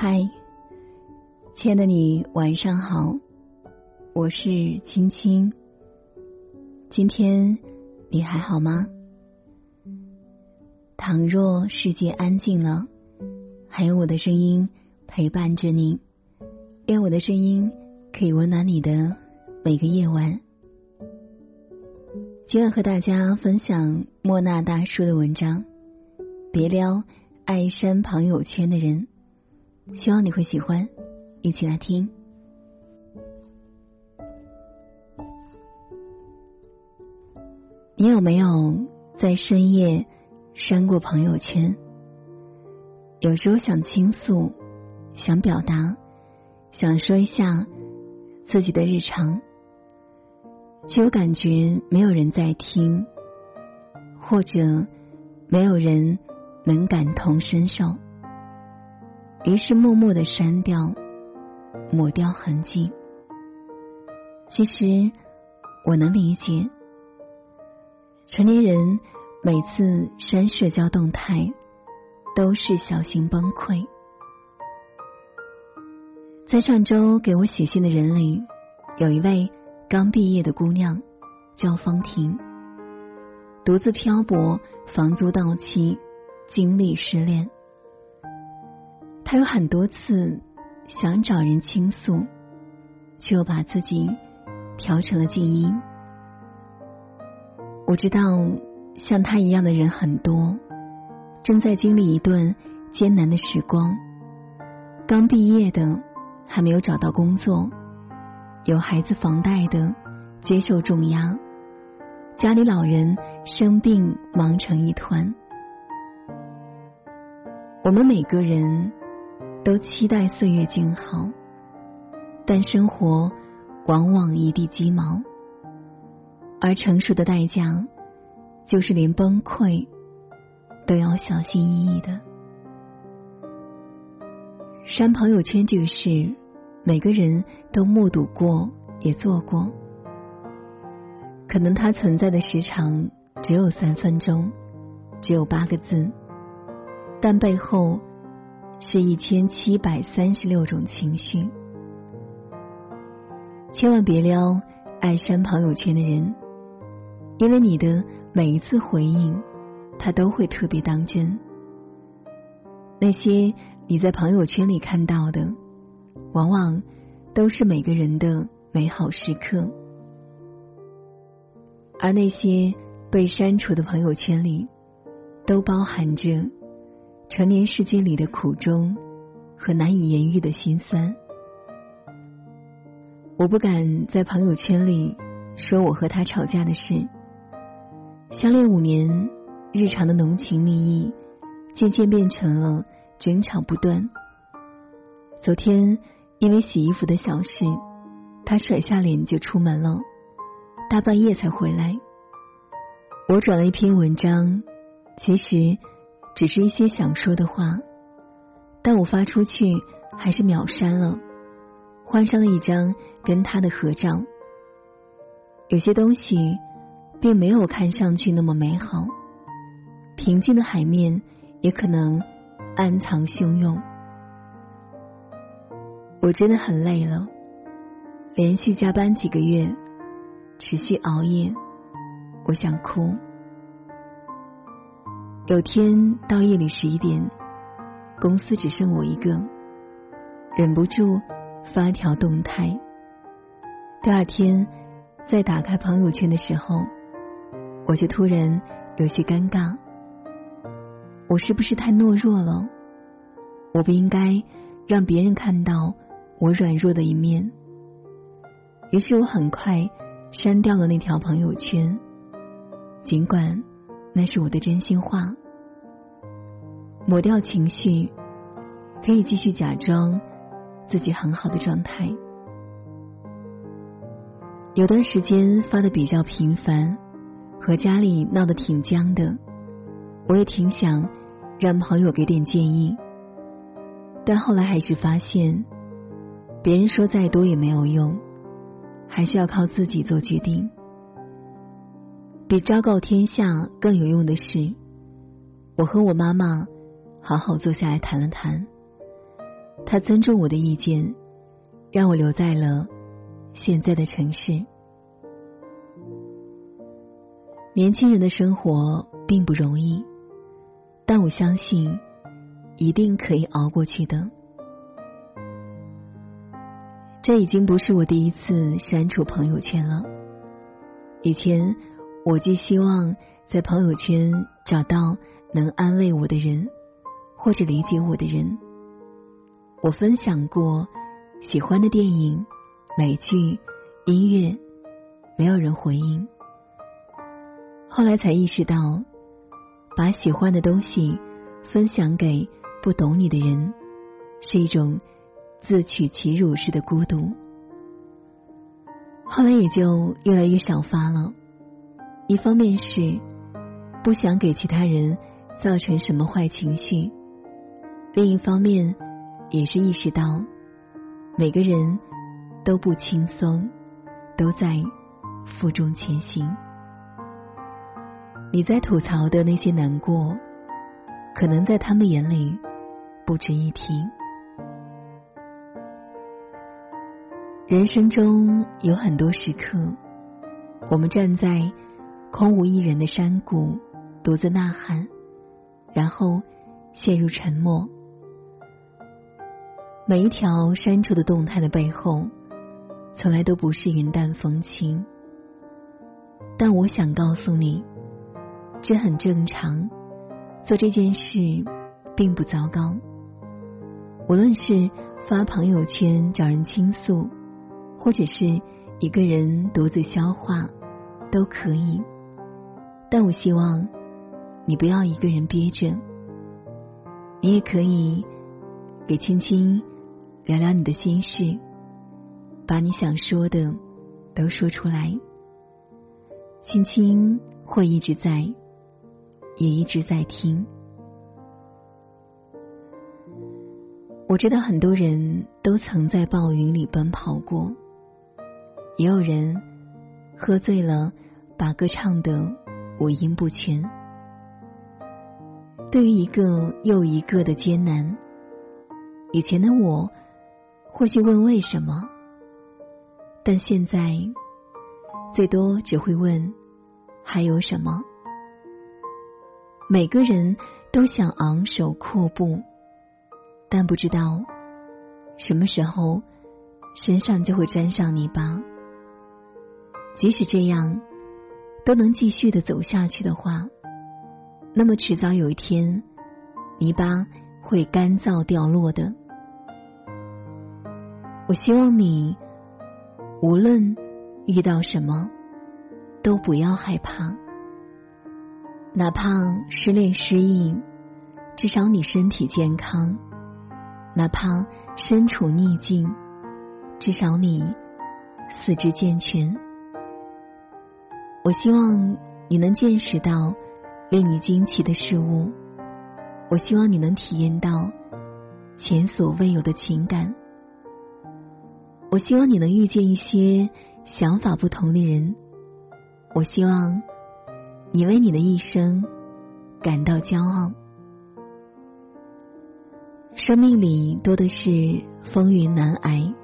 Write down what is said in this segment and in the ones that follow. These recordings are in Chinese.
嗨，亲爱的你，晚上好，我是青青。今天你还好吗？倘若世界安静了，还有我的声音陪伴着你，愿我的声音可以温暖你的每个夜晚。今晚和大家分享莫那大叔的文章，别撩爱删朋友圈的人。希望你会喜欢，一起来听。你有没有在深夜删过朋友圈？有时候想倾诉，想表达，想说一下自己的日常，却又感觉没有人在听，或者没有人能感同身受。于是默默的删掉，抹掉痕迹。其实我能理解，成年人每次删社交动态，都是小心崩溃。在上周给我写信的人里，有一位刚毕业的姑娘，叫方婷，独自漂泊，房租到期，经历失恋。他有很多次想找人倾诉，却又把自己调成了静音。我知道像他一样的人很多，正在经历一段艰难的时光。刚毕业的还没有找到工作，有孩子房贷的接受重压，家里老人生病忙成一团。我们每个人。都期待岁月静好，但生活往往一地鸡毛，而成熟的代价就是连崩溃都要小心翼翼的。删朋友圈这个事，每个人都目睹过，也做过。可能它存在的时长只有三分钟，只有八个字，但背后。是一千七百三十六种情绪，千万别撩爱删朋友圈的人，因为你的每一次回应，他都会特别当真。那些你在朋友圈里看到的，往往都是每个人的美好时刻，而那些被删除的朋友圈里，都包含着。成年世界里的苦衷和难以言喻的心酸，我不敢在朋友圈里说我和他吵架的事。相恋五年，日常的浓情蜜意，渐渐变成了争吵不断。昨天因为洗衣服的小事，他甩下脸就出门了，大半夜才回来。我转了一篇文章，其实。只是一些想说的话，但我发出去还是秒删了，换上了一张跟他的合照。有些东西并没有看上去那么美好，平静的海面也可能暗藏汹涌。我真的很累了，连续加班几个月，持续熬夜，我想哭。有天到夜里十一点，公司只剩我一个，忍不住发条动态。第二天再打开朋友圈的时候，我就突然有些尴尬。我是不是太懦弱了？我不应该让别人看到我软弱的一面。于是我很快删掉了那条朋友圈，尽管。那是我的真心话。抹掉情绪，可以继续假装自己很好的状态。有段时间发的比较频繁，和家里闹得挺僵的，我也挺想让朋友给点建议，但后来还是发现，别人说再多也没有用，还是要靠自己做决定。比昭告天下更有用的是，我和我妈妈好好坐下来谈了谈。他尊重我的意见，让我留在了现在的城市。年轻人的生活并不容易，但我相信一定可以熬过去的。这已经不是我第一次删除朋友圈了。以前，我既希望在朋友圈找到能安慰我的人，或者理解我的人。我分享过喜欢的电影、美剧、音乐，没有人回应。后来才意识到，把喜欢的东西分享给不懂你的人，是一种自取其辱式的孤独。后来也就越来越少发了。一方面是不想给其他人造成什么坏情绪，另一方面也是意识到每个人都不轻松，都在负重前行。你在吐槽的那些难过，可能在他们眼里不值一提。人生中有很多时刻，我们站在空无一人的山谷，独自呐喊，然后陷入沉默。每一条删除的动态的背后，从来都不是云淡风轻。但我想告诉你。这很正常，做这件事并不糟糕。无论是发朋友圈找人倾诉，或者是一个人独自消化，都可以。但我希望你不要一个人憋着，你也可以给青青聊聊你的心事，把你想说的都说出来。青青会一直在。也一直在听。我知道很多人都曾在暴雨里奔跑过，也有人喝醉了，把歌唱的五音不全。对于一个又一个的艰难，以前的我或去问为什么，但现在最多只会问还有什么。每个人都想昂首阔步，但不知道什么时候身上就会沾上泥巴。即使这样都能继续的走下去的话，那么迟早有一天泥巴会干燥掉落的。我希望你无论遇到什么，都不要害怕。哪怕失恋失忆，至少你身体健康；哪怕身处逆境，至少你四肢健全。我希望你能见识到令你惊奇的事物，我希望你能体验到前所未有的情感，我希望你能遇见一些想法不同的人，我希望。你为你的一生感到骄傲。生命里多的是风云难挨，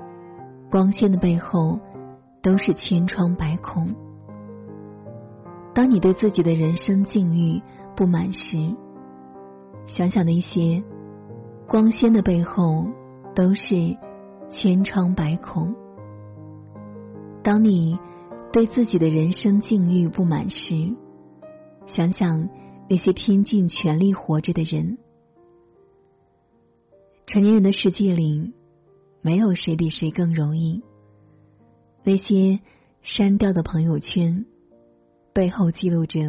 光鲜的背后都是千疮百孔。当你对自己的人生境遇不满时，想想那些光鲜的背后都是千疮百孔。当你对自己的人生境遇不满时，想想那些拼尽全力活着的人，成年人的世界里，没有谁比谁更容易。那些删掉的朋友圈，背后记录着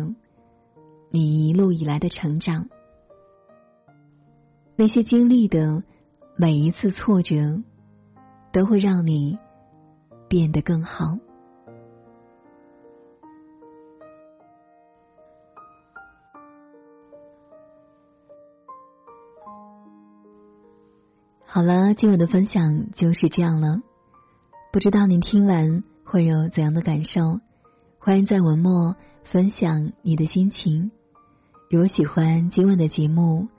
你一路以来的成长。那些经历的每一次挫折，都会让你变得更好。好了，今晚的分享就是这样了。不知道您听完会有怎样的感受？欢迎在文末分享你的心情。如果喜欢今晚的节目，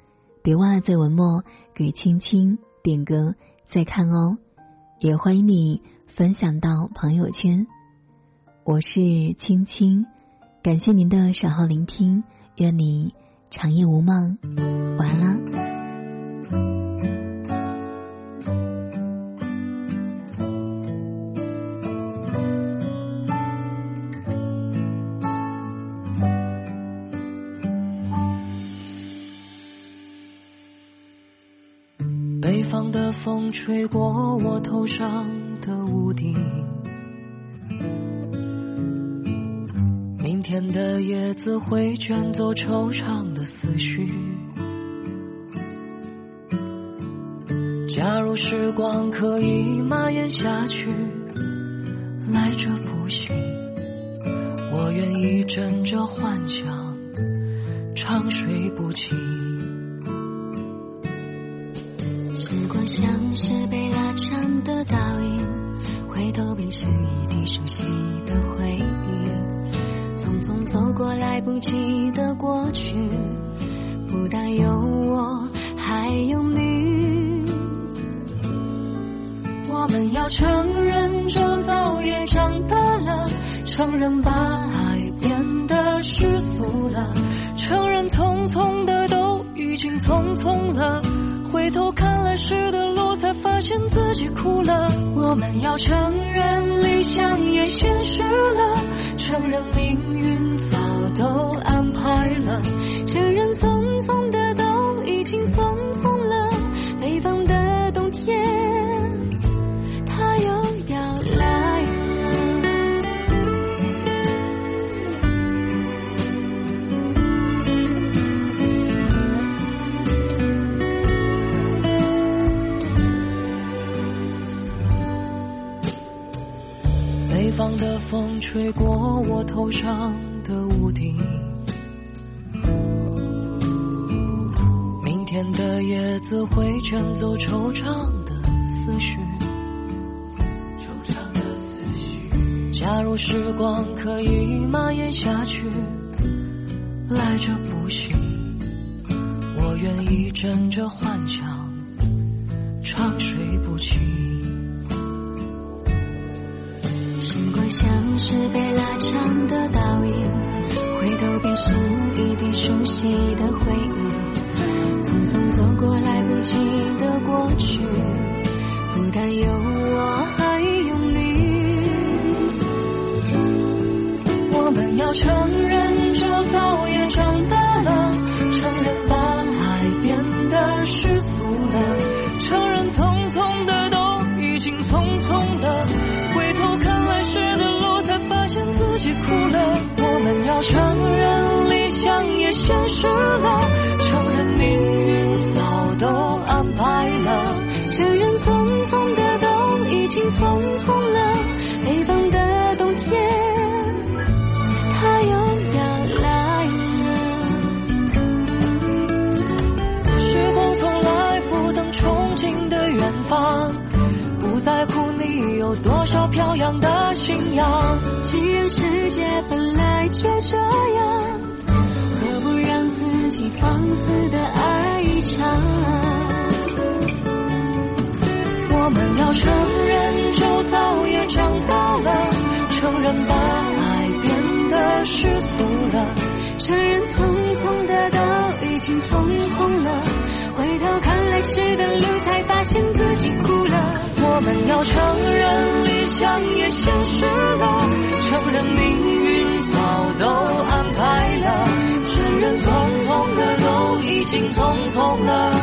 别忘了在文末给青青点歌再看哦，也欢迎你分享到朋友圈。我是青青，感谢您的守候聆听，愿你长夜无梦，晚安。北方的风吹过我头上的屋顶，明天的叶子会卷走惆怅的思绪。假如时光可以蔓延下去，来者不拒，我愿意枕着幻想长睡不起。回头看来时的路，才发现自己哭了。我们要承认，理想也现实了，承认命运早。都安排了，吹过我头上。的屋顶，明天的叶子会卷走惆怅的思绪。惆怅的思绪。假如时光可以蔓延下去，来者不拒，我愿意枕着幻想长睡是被拉长的倒影。回头便是一地熟悉的回忆，匆匆走过来不及的过去，不但有要承认就早也长大了承认把爱变得世俗了。承认匆匆的都已经匆匆了回头看来时的路才发现自己哭了。我们要承认理想也现实了。承认命运早都安排了承认匆匆的都已经匆匆了。